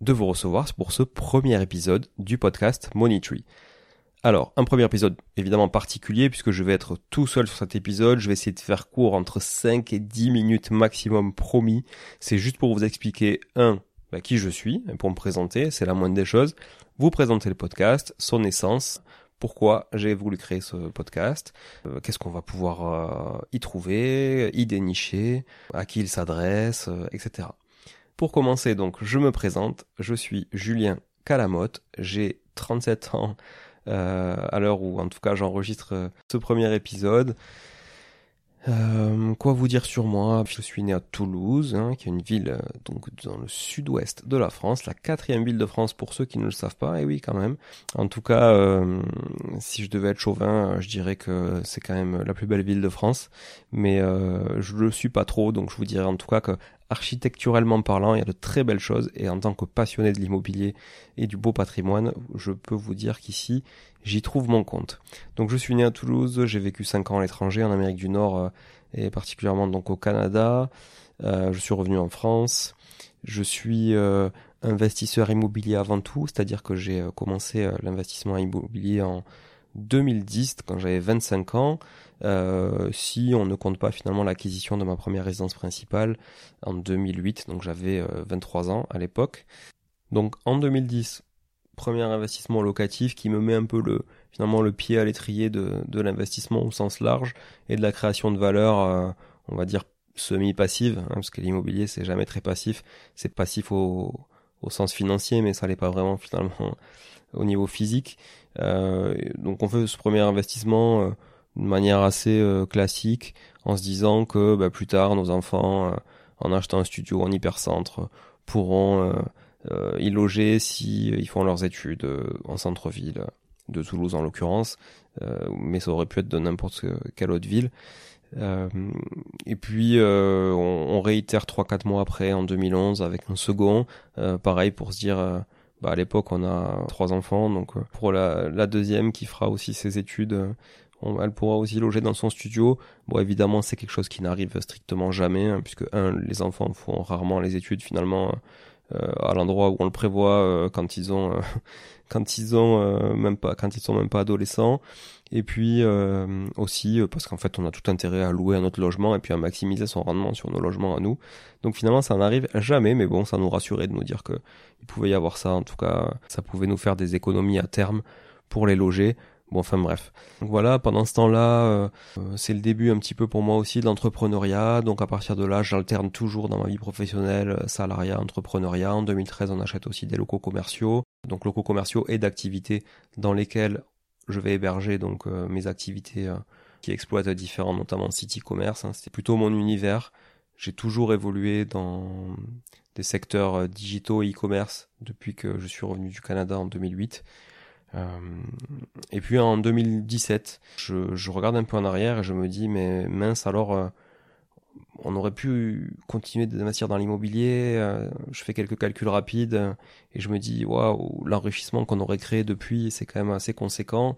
de vous recevoir pour ce premier épisode du podcast Money Tree. Alors, un premier épisode évidemment particulier puisque je vais être tout seul sur cet épisode, je vais essayer de faire court entre 5 et 10 minutes maximum promis. C'est juste pour vous expliquer, un, bah, qui je suis, pour me présenter, c'est la moindre des choses, vous présenter le podcast, son essence, pourquoi j'ai voulu créer ce podcast, euh, qu'est-ce qu'on va pouvoir euh, y trouver, y dénicher, à qui il s'adresse, euh, etc. Pour commencer, donc, je me présente. Je suis Julien Calamotte. J'ai 37 ans euh, à l'heure où, en tout cas, j'enregistre euh, ce premier épisode. Euh, quoi vous dire sur moi? Je suis né à Toulouse, hein, qui est une ville donc dans le sud-ouest de la France, la quatrième ville de France pour ceux qui ne le savent pas. Et oui, quand même. En tout cas, si je devais être chauvin, je dirais que c'est quand même la plus belle ville de France. Mais je le suis pas trop, donc je vous dirais en tout cas que architecturellement parlant, il y a de très belles choses. Et en tant que passionné de l'immobilier et du beau patrimoine, je peux vous dire qu'ici, j'y trouve mon compte. Donc je suis né à Toulouse, j'ai vécu 5 ans à l'étranger, en Amérique du Nord euh, et particulièrement donc au Canada. Euh, je suis revenu en France. Je suis euh, investisseur immobilier avant tout, c'est-à-dire que j'ai commencé l'investissement immobilier en 2010 quand j'avais 25 ans. si on ne compte pas finalement l'acquisition de ma première résidence principale en 2008, donc j'avais 23 ans à l'époque. Donc en 2010, premier investissement locatif qui me met un peu le finalement le pied à l'étrier de, de l'investissement au sens large et de la création de valeur, euh, on va dire semi-passive, hein, parce que l'immobilier c'est jamais très passif, c'est passif au, au sens financier, mais ça l'est pas vraiment finalement au niveau physique. Euh, donc on fait ce premier investissement euh, de manière assez euh, classique, en se disant que bah, plus tard nos enfants, en achetant un studio en hypercentre, pourront euh, y loger si euh, ils font leurs études euh, en centre-ville de Toulouse en l'occurrence, mais ça aurait pu être de n'importe quelle autre ville. et puis on, réitère 3-4 mois après, en 2011, avec un second, pareil pour se dire, bah, à l'époque on a trois enfants, donc pour la, la, deuxième qui fera aussi ses études elle pourra aussi loger dans son studio. Bon, évidemment, c'est quelque chose qui n'arrive strictement jamais, hein, puisque un, les enfants font rarement les études finalement euh, à l'endroit où on le prévoit euh, quand ils ont, euh, quand ils ont même pas, quand ils sont même pas adolescents. Et puis aussi parce qu'en fait, on a tout intérêt à louer un autre logement et puis à maximiser son rendement sur nos logements à nous. Donc finalement, ça n'arrive jamais, mais bon, ça nous rassurait de nous dire que il pouvait y avoir ça. En tout cas, ça pouvait nous faire des économies à terme pour les loger. Bon, enfin bref. Donc voilà, pendant ce temps-là, euh, euh, c'est le début un petit peu pour moi aussi de l'entrepreneuriat. Donc à partir de là, j'alterne toujours dans ma vie professionnelle, euh, salariat, entrepreneuriat. En 2013, on achète aussi des locaux commerciaux. Donc locaux commerciaux et d'activités dans lesquels je vais héberger donc mes activités qui exploitent différents, notamment site e-commerce. Hein. C'était plutôt mon univers. J'ai toujours évolué dans des secteurs digitaux et e-commerce depuis que je suis revenu du Canada en 2008. Euh, et puis en 2017, je, je, regarde un peu en arrière et je me dis, mais mince, alors euh, on aurait pu continuer d'investir dans l'immobilier. Euh, je fais quelques calculs rapides et je me dis, waouh, l'enrichissement qu'on aurait créé depuis, c'est quand même assez conséquent.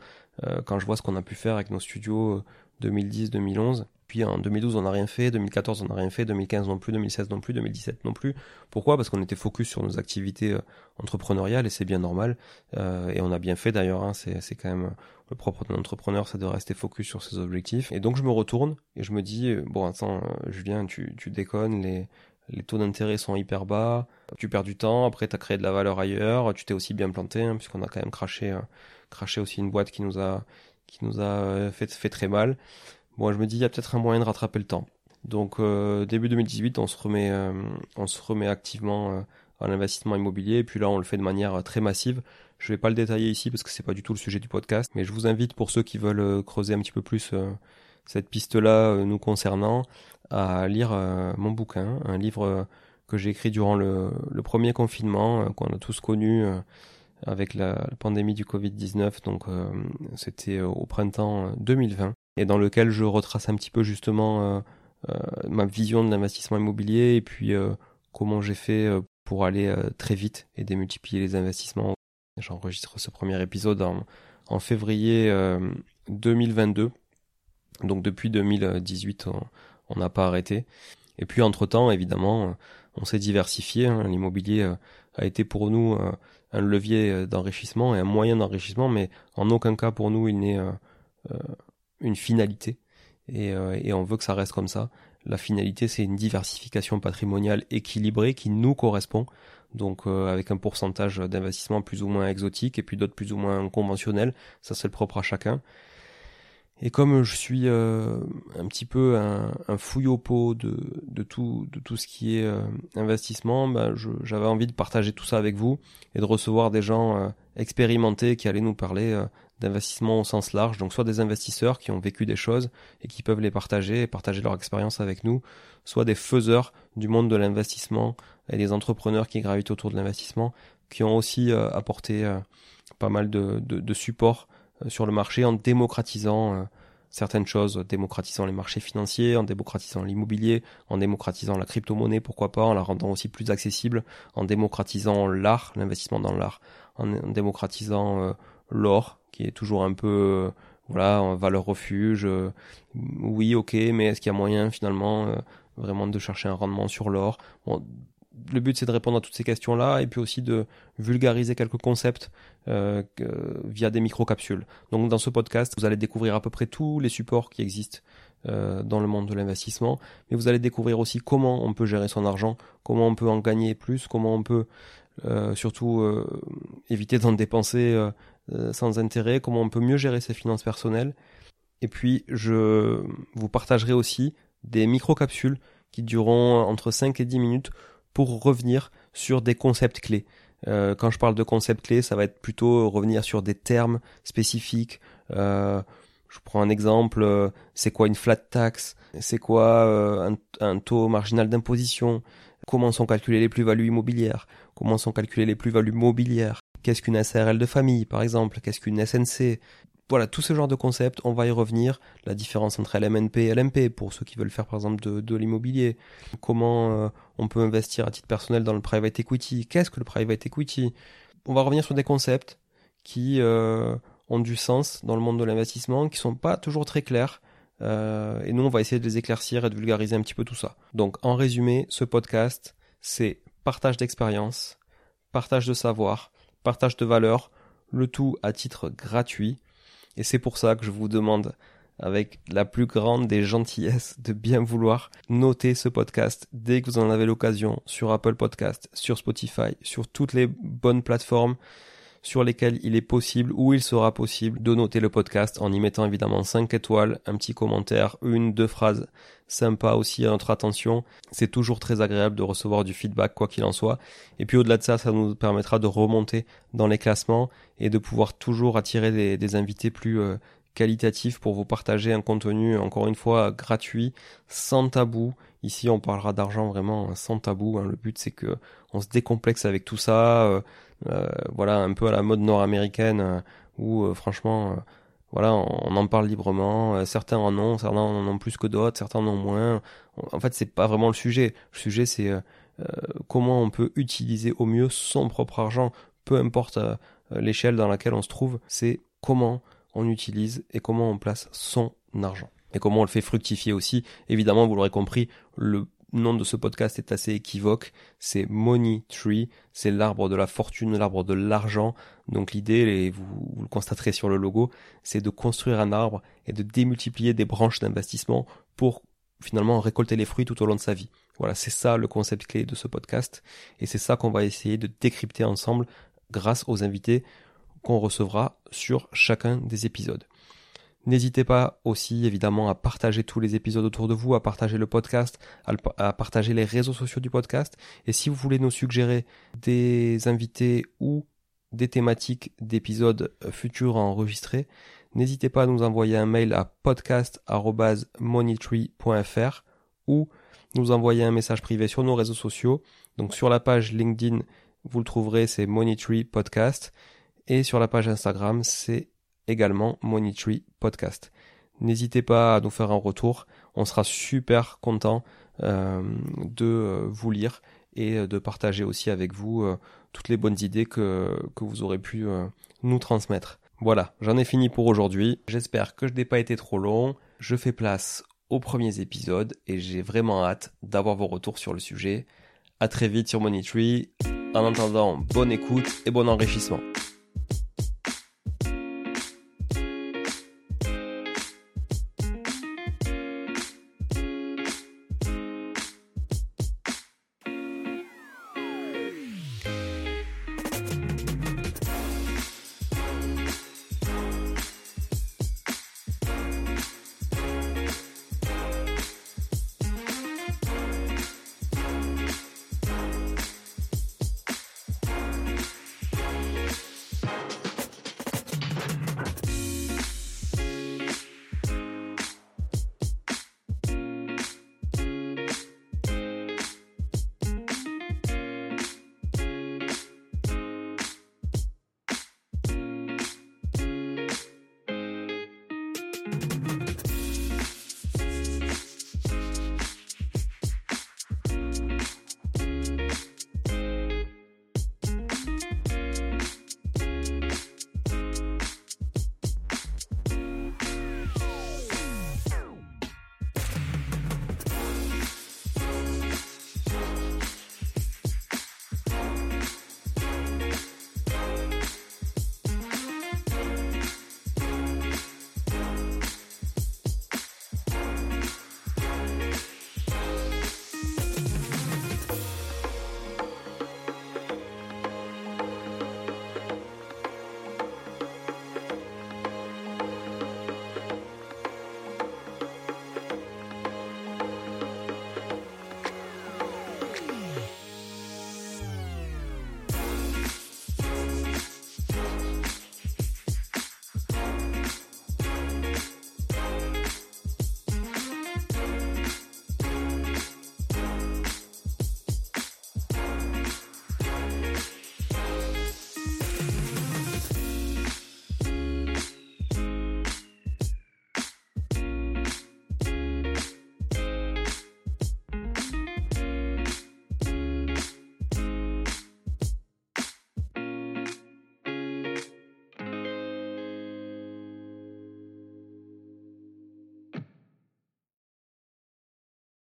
quand je vois ce qu'on a pu faire avec nos studios 2010-2011. Puis en 2012, on n'a rien fait, 2014, on n'a rien fait, 2015 non plus, 2016 non plus, 2017 non plus. Pourquoi? Parce qu'on était focus sur nos activités euh, entrepreneuriales et c'est bien normal. Euh, et on a bien fait d'ailleurs, hein, c'est quand même le propre d'un entrepreneur, ça de rester focus sur ses objectifs. Et donc je me retourne et je me dis, euh, bon attends, Julien, tu, déconnes, les, les taux d'intérêt sont hyper bas, tu perds du temps, après tu as créé de la valeur ailleurs, tu t'es aussi bien planté, hein, puisqu'on a quand même craché, craché aussi une boîte qui nous a, qui nous a fait, fait très mal. Bon, je me dis, il y a peut-être un moyen de rattraper le temps. Donc, euh, début 2018, on se remet, euh, on se remet activement euh, à l'investissement immobilier. Et puis là, on le fait de manière très massive. Je vais pas le détailler ici parce que c'est pas du tout le sujet du podcast. Mais je vous invite, pour ceux qui veulent creuser un petit peu plus cette piste-là nous concernant, à lire mon bouquin, un livre que j'ai écrit durant le, premier confinement, qu'on a tous connu avec la, pandémie du Covid-19. Donc, c'était au printemps 2020 et dans lequel je retrace un petit peu justement euh, euh, ma vision de l'investissement immobilier et puis euh, comment j'ai fait pour aller très vite et démultiplier les investissements. J'enregistre ce premier épisode en, février 2022. Donc depuis 2018, on n'a pas arrêté. Et puis entre-temps, évidemment, on s'est diversifié. Hein. L'immobilier a été pour nous un levier d'enrichissement et un moyen d'enrichissement, mais en aucun cas pour nous il n'est une finalité euh, et, on veut que ça reste comme ça. La finalité, c'est une diversification patrimoniale équilibrée qui nous correspond, donc euh, avec un pourcentage d'investissement plus ou moins exotique et puis d'autres plus ou moins conventionnels. Ça, c'est le propre à chacun. Et comme je suis euh, un petit peu un, un fouille pot de, tout, de tout ce qui est investissement, ben j'avais envie de partager tout ça avec vous et de recevoir des gens expérimentés qui allaient nous parler d'investissement au sens large, donc soit des investisseurs qui ont vécu des choses et qui peuvent les partager et partager leur expérience avec nous, soit des faiseurs du monde de l'investissement et des entrepreneurs qui gravitent autour de l'investissement, qui ont aussi euh, apporté euh, pas mal de, de, de support euh, sur le marché en démocratisant certaines choses, démocratisant les marchés financiers, en démocratisant l'immobilier, en démocratisant la crypto-monnaie, pourquoi pas, en la rendant aussi plus accessible, en démocratisant l'art, l'investissement dans l'art, en, démocratisant l'or, qui est toujours un peu voilà valeur refuge euh, oui ok mais est-ce qu'il y a moyen finalement euh, vraiment de chercher un rendement sur l'or? Le but c'est de répondre à toutes ces questions là et puis aussi de vulgariser quelques concepts euh, via des micro-capsules donc dans ce podcast vous allez découvrir à peu près tous les supports qui existent euh, dans le monde de l'investissement mais vous allez découvrir aussi comment on peut gérer son argent comment on peut en gagner plus comment on peut euh, surtout éviter d'en dépenser sans intérêt, comment on peut mieux gérer ses finances personnelles. Et puis, je vous partagerai aussi des micro-capsules qui dureront entre 5 et 10 minutes pour revenir sur des concepts clés. Euh, quand je parle de concepts clés, ça va être plutôt revenir sur des termes spécifiques. Euh, je prends un exemple, euh, c'est quoi une flat tax? C'est quoi un, un, taux marginal d'imposition? Comment sont calculées les plus-values immobilières? Comment sont calculées les plus-values mobilières? Qu'est-ce qu'une SRL de famille, par exemple? Qu'est-ce qu'une SNC Voilà, tout ce genre de concepts, on va y revenir. La différence entre LMNP et LMP, pour ceux qui veulent faire, par exemple, de, l'immobilier. Comment euh, on peut investir à titre personnel dans le private equity? Qu'est-ce que le private equity? On va revenir sur des concepts qui, euh, ont du sens dans le monde de l'investissement, qui sont pas toujours très clairs. Euh, et nous, on va essayer de les éclaircir et de vulgariser un petit peu tout ça. Donc, en résumé, ce podcast, c'est partage d'expérience, partage de savoir, partage de valeur, le tout à titre gratuit. Et c'est pour ça que je vous demande avec la plus grande des gentillesses de bien vouloir noter ce podcast dès que vous en avez l'occasion sur Apple Podcast, sur Spotify, sur toutes les bonnes plateformes sur lesquelles il est possible ou il sera possible de noter le podcast en y mettant évidemment 5 étoiles, un petit commentaire, une, deux phrases sympas aussi à notre attention. C'est toujours très agréable de recevoir du feedback quoi qu'il en soit. Et puis au-delà de ça, ça nous permettra de remonter dans les classements et de pouvoir toujours attirer des, invités plus euh, qualitatif pour vous partager un contenu, encore une fois, gratuit, sans tabou. Ici, on parlera d'argent vraiment sans tabou. Hein. Le but, c'est que on se décomplexe avec tout ça. Euh, euh, voilà, un peu à la mode nord-américaine, euh, où franchement, voilà, on, en parle librement. certains en ont, certains en ont plus que d'autres, certains en ont moins. En fait, c'est pas vraiment le sujet. Le sujet, c'est comment on peut utiliser au mieux son propre argent, peu importe l'échelle dans laquelle on se trouve. C'est comment on utilise et comment on place son argent. Et comment on le fait fructifier aussi. Évidemment, vous l'aurez compris, le nom de ce podcast est assez équivoque. C'est Money Tree. C'est l'arbre de la fortune, l'arbre de l'argent. Donc l'idée, et vous, vous, le constaterez sur le logo, c'est de construire un arbre et de démultiplier des branches d'investissement pour finalement récolter les fruits tout au long de sa vie. Voilà, c'est ça le concept clé de ce podcast. Et c'est ça qu'on va essayer de décrypter ensemble grâce aux invités qu'on recevra sur chacun des épisodes. N'hésitez pas aussi évidemment à partager tous les épisodes autour de vous, à partager le podcast, à, partager les réseaux sociaux du podcast. Et si vous voulez nous suggérer des invités ou des thématiques d'épisodes futurs à enregistrer, n'hésitez pas à nous envoyer un mail à podcast.moneytree.fr ou nous envoyer un message privé sur nos réseaux sociaux. Donc sur la page LinkedIn, vous le trouverez, c'est Moneytree Podcast. Et sur la page Instagram, c'est également Moneytree Podcast. N'hésitez pas à nous faire un retour. On sera super content euh, de euh, vous lire et de partager aussi avec vous euh, toutes les bonnes idées que, vous aurez pu nous transmettre. Voilà, j'en ai fini pour aujourd'hui. J'espère que je n'ai pas été trop long. Je fais place aux premiers épisodes et j'ai vraiment hâte d'avoir vos retours sur le sujet. À très vite sur Moneytree. En attendant, bonne écoute et bon enrichissement.